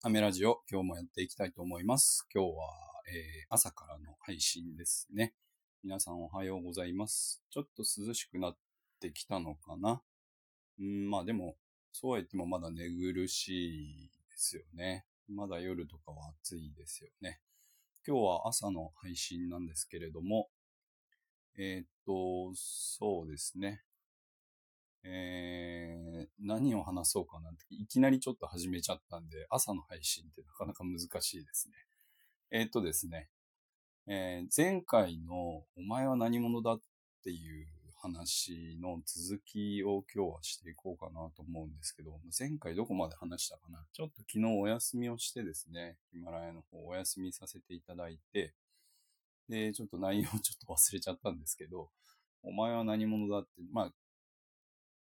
アメラジオ、今日もやっていきたいと思います。今日は、えー朝からの配信ですね。皆さんおはようございます。ちょっと涼しくなってきたのかな？うん、まあでも、そうは言ってもまだ寝苦しいですよね。まだ夜とかは暑いですよね。今日は朝の配信なんですけれども、えーっと、そうですね。えー、何を話そうかなって、いきなりちょっと始めちゃったんで、朝の配信ってなかなか難しいですね。えーっとですね、えー前回のお前は何者だっていう話の続きを今日はしていこうかなと思うんですけど、前回どこまで話したかな？ちょっと昨日お休みをしてですね、ヒマラヤの方お休みさせていただいて、で、ちょっと内容をちょっと忘れちゃったんですけど、お前は何者だって、まあ、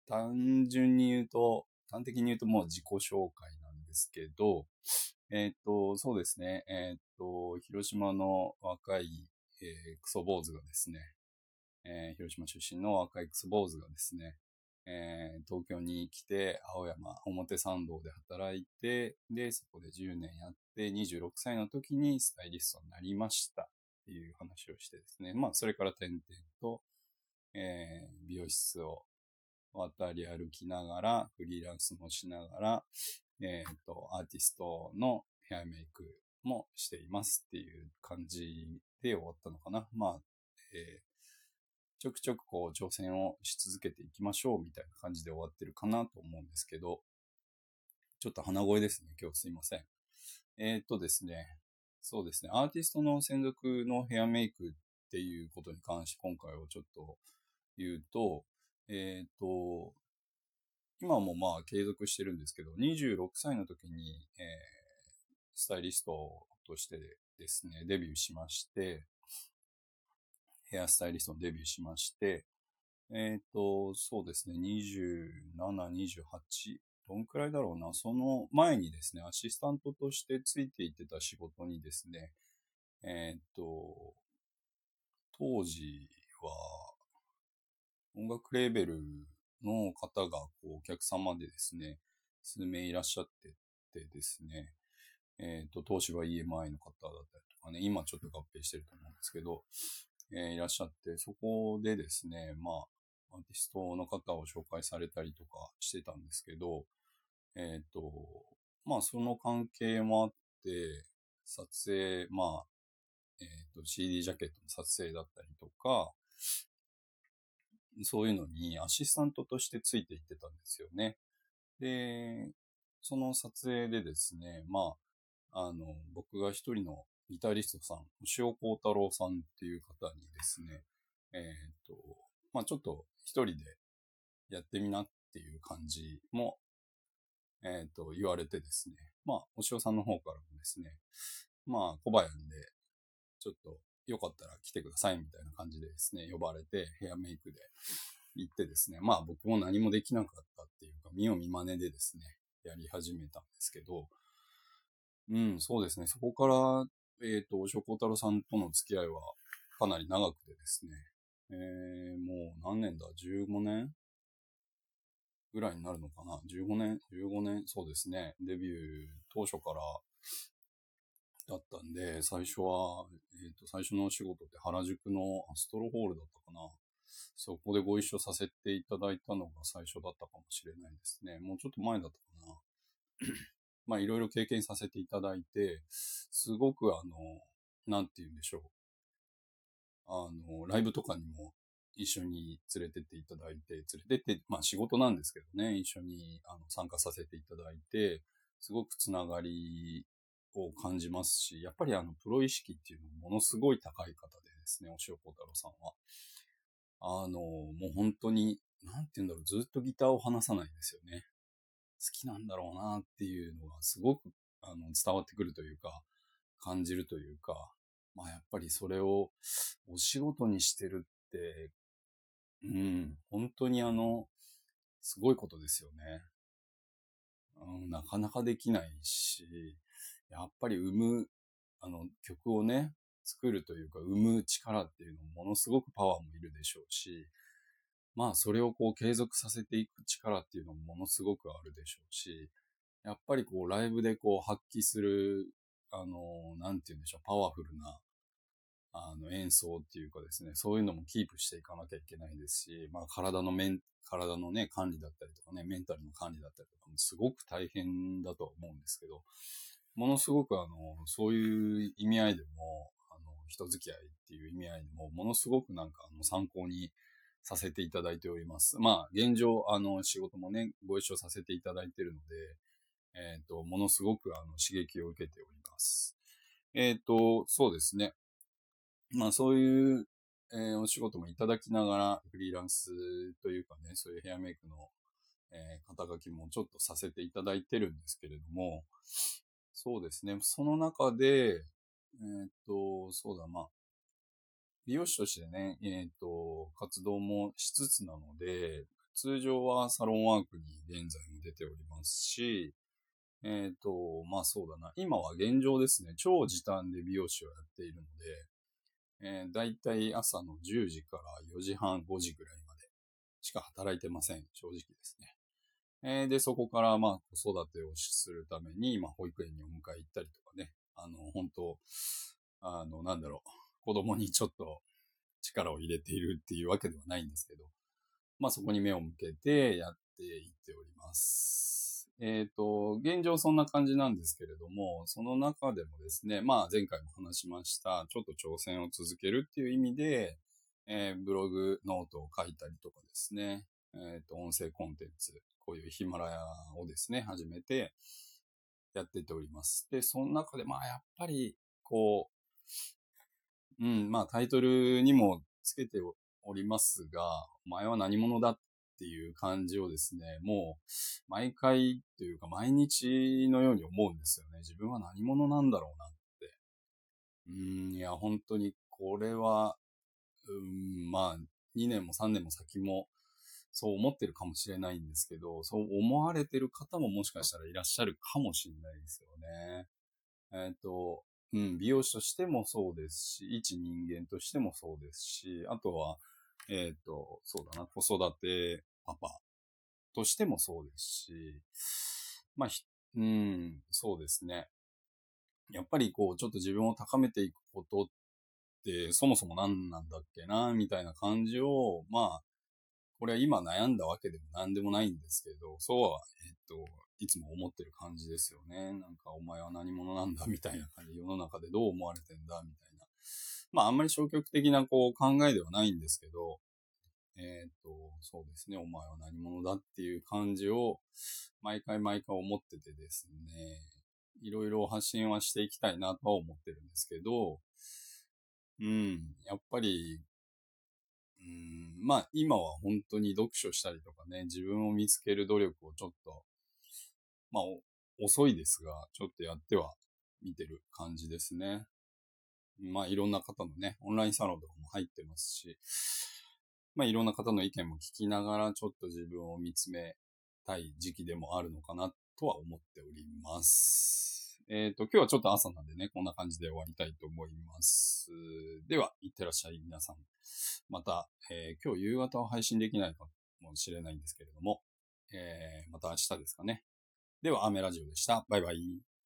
単純に言うと、端的に言うともう自己紹介なんですけど、えーっと、そうですね、えーっと、広島の若い、えークソ坊主がですね、えー広島出身の若いクソ坊主がですね、えー東京に来て、青山、表参道で働いて、で、そこで10年やって、26歳の時にスタイリストになりました。っていう話をしてですね、まあ、それから点々と、えー美容室を渡り歩きながら、フリーランスもしながら、えっ、と、アーティストのヘアメイクもしていますっていう感じで終わったのかな。まあ、えーちょくちょくこう挑戦をし続けていきましょうみたいな感じで終わってるかなと思うんですけど、ちょっと鼻声ですね。今日すいません。えーっとですね、そうですね、アーティストの専属のヘアメイクっていうことに関して今回はちょっと言うと、えーと、今もまあ継続してるんですけど、26歳の時に、えースタイリストとしてですね、デビューしまして、ヘアスタイリストのデビューしまして、えっ、と、そうですね、27、28、どんくらいだろうな、その前にですね、アシスタントとしてついていってた仕事にですね、えっ、と、当時は、音楽レーベルの方が、こう、お客様でですね、数名いらっしゃっててですね、えっ、と、東芝 EMI の方だったりとかね、今ちょっと合併してると思うんですけど、えーいらっしゃって、そこでですね、まあ、アーティストの方を紹介されたりとかしてたんですけど、えっ、と、まあ、その関係もあって、撮影、まあ、えっ、と、CD ジャケットの撮影だったりとか、そういうのにアシスタントとしてついていってたんですよね。で、その撮影でですね、まあ、あの、僕が一人のギタリストさん、塩幸太郎さんっていう方にですね、えっ、と、まあちょっと一人でやってみなっていう感じも、えっ、と、言われてですね、まあ、お塩さんの方からもですね、まあ、小林で、ちょっとよかったら来てくださいみたいな感じでですね、呼ばれてヘアメイクで行ってですね、まあ僕も何もできなかったっていうか、見よう見真似でですね、やり始めたんですけど、うん、そうですね。そこから、えっ、と、おしょこ太郎さんとの付き合いはかなり長くてですね、えー、もう何年だ ?15 年？ぐらいになるのかな ?15 年 ?15 年？そうですね。デビュー当初からだったんで、最初は、えっ、と、最初のお仕事って原宿のアストロホールだったかなそこでご一緒させていただいたのが最初だったかもしれないですね。もうちょっと前だったかな。まあいろいろ経験させていただいて、すごくあの、なんて言うんでしょう。あの、ライブとかにも一緒に連れてっていただいて、連れてって、まあ仕事なんですけどね、一緒にあの参加させていただいて、すごくつながりを感じますし、やっぱりあの、プロ意識っていうのもものすごい高い方でですね、お塩幸太郎さんは。あの、もう本当に、なんて言うんだろう、ずっとギターを離さないんですよね。好きなんだろうなっていうのがすごくあの伝わってくるというか、感じるというか、まあやっぱりそれをお仕事にしてるって、うん、本当にあの、すごいことですよね。うん、なかなかできないし、やっぱり生む、あの、曲をね、作るというか、生む力っていうのもものすごくパワーもいるでしょうし、まあそれをこう継続させていく力っていうのもものすごくあるでしょうし、やっぱりこう、ライブでこう、発揮する、あの、なんて言うんでしょう、パワフルな、あの、演奏っていうかですね、そういうのもキープしていかなきゃいけないですし、まあ、体のメン、体のね、管理だったりとかね、メンタルの管理だったりとかもすごく大変だと思うんですけど、ものすごくあの、そういう意味合いでも、あの、人付き合いっていう意味合いでも、ものすごくなんかあの参考にさせていただいております。まあ、現状、あの、仕事もね、ご一緒させていただいているので、えっ、ー、と、ものすごくあの刺激を受けております。えっ、ー、と、そうですね。まあ、そういう、えー、お仕事もいただきながら、フリーランスというかね、そういうヘアメイクの、え肩書きもちょっとさせていただいてるんですけれども、そうですね。その中で、えっ、と、そうだ、まあ、美容師としてね、えっ、と、活動もしつつなので、通常はサロンワークに現在も出ておりますし、えっ、と、まあそうだな。今は現状ですね、超時短で美容師をやっているので、えー、だいたい朝の10時から4時半、5時ぐらいまでしか働いてません。正直ですね。えー、で、そこからまあ子育てをするために、まあ保育園にお迎え行ったりとかね、あの、本当あの、なんだろう、子供にちょっと力を入れているっていうわけではないんですけど、まあそこに目を向けてやっていっております。えっ、ー、と、現状そんな感じなんですけれども、その中でもですね、まあ前回も話しました、ちょっと挑戦を続けるっていう意味で、えー、ブログ、ノートを書いたりとかですね、えっ、ー、と、音声コンテンツ、こういうヒマラヤをですね、始めてやってております。で、その中で、まあ、やっぱり、こう、うん、まあ、タイトルにもつけておりますが、お前は何者だっていう感じをですね、もう、毎回というか、毎日のように思うんですよね。自分は何者なんだろうなって。うん、いや、本当に、これは、うん、まあ、2年も3年も先も、そう思ってるかもしれないんですけど、そう思われてる方ももしかしたらいらっしゃるかもしれないですよね。えっ、ー、と、うん、美容師としてもそうですし、一人間としてもそうですし、あとは、えっ、ー、と、そうだな、子育てパパとしてもそうですし、まあ、うん、そうですね。やっぱりこう、ちょっと自分を高めていくことって、そもそも何なんだっけな、みたいな感じを、まあ、これは今悩んだわけでも何でもないんですけど、そうは、えっと、いつも思ってる感じですよね。なんか、お前は何者なんだみたいな感じ、世の中でどう思われてんだみたいな。まあ、あんまり消極的なこう考えではないんですけど、えっ、と、そうですね、お前は何者だっていう感じを、毎回毎回思っててですね、いろいろ発信はしていきたいなとは思ってるんですけど、うん、やっぱりうん、まあ今は本当に読書したりとかね、自分を見つける努力をちょっと、まあ遅いですが、ちょっとやっては見てる感じですね。まあいろんな方のね、オンラインサロンとかも入ってますし、まあいろんな方の意見も聞きながらちょっと自分を見つめたい時期でもあるのかなとは思っております。えっ、ー、と、今日はちょっと朝なんでね、こんな感じで終わりたいと思います。では、いってらっしゃい、皆さん。また、えー、今日夕方は配信できないかもしれないんですけれども、えー、また明日ですかね。では、アメラジオでした。バイバイ。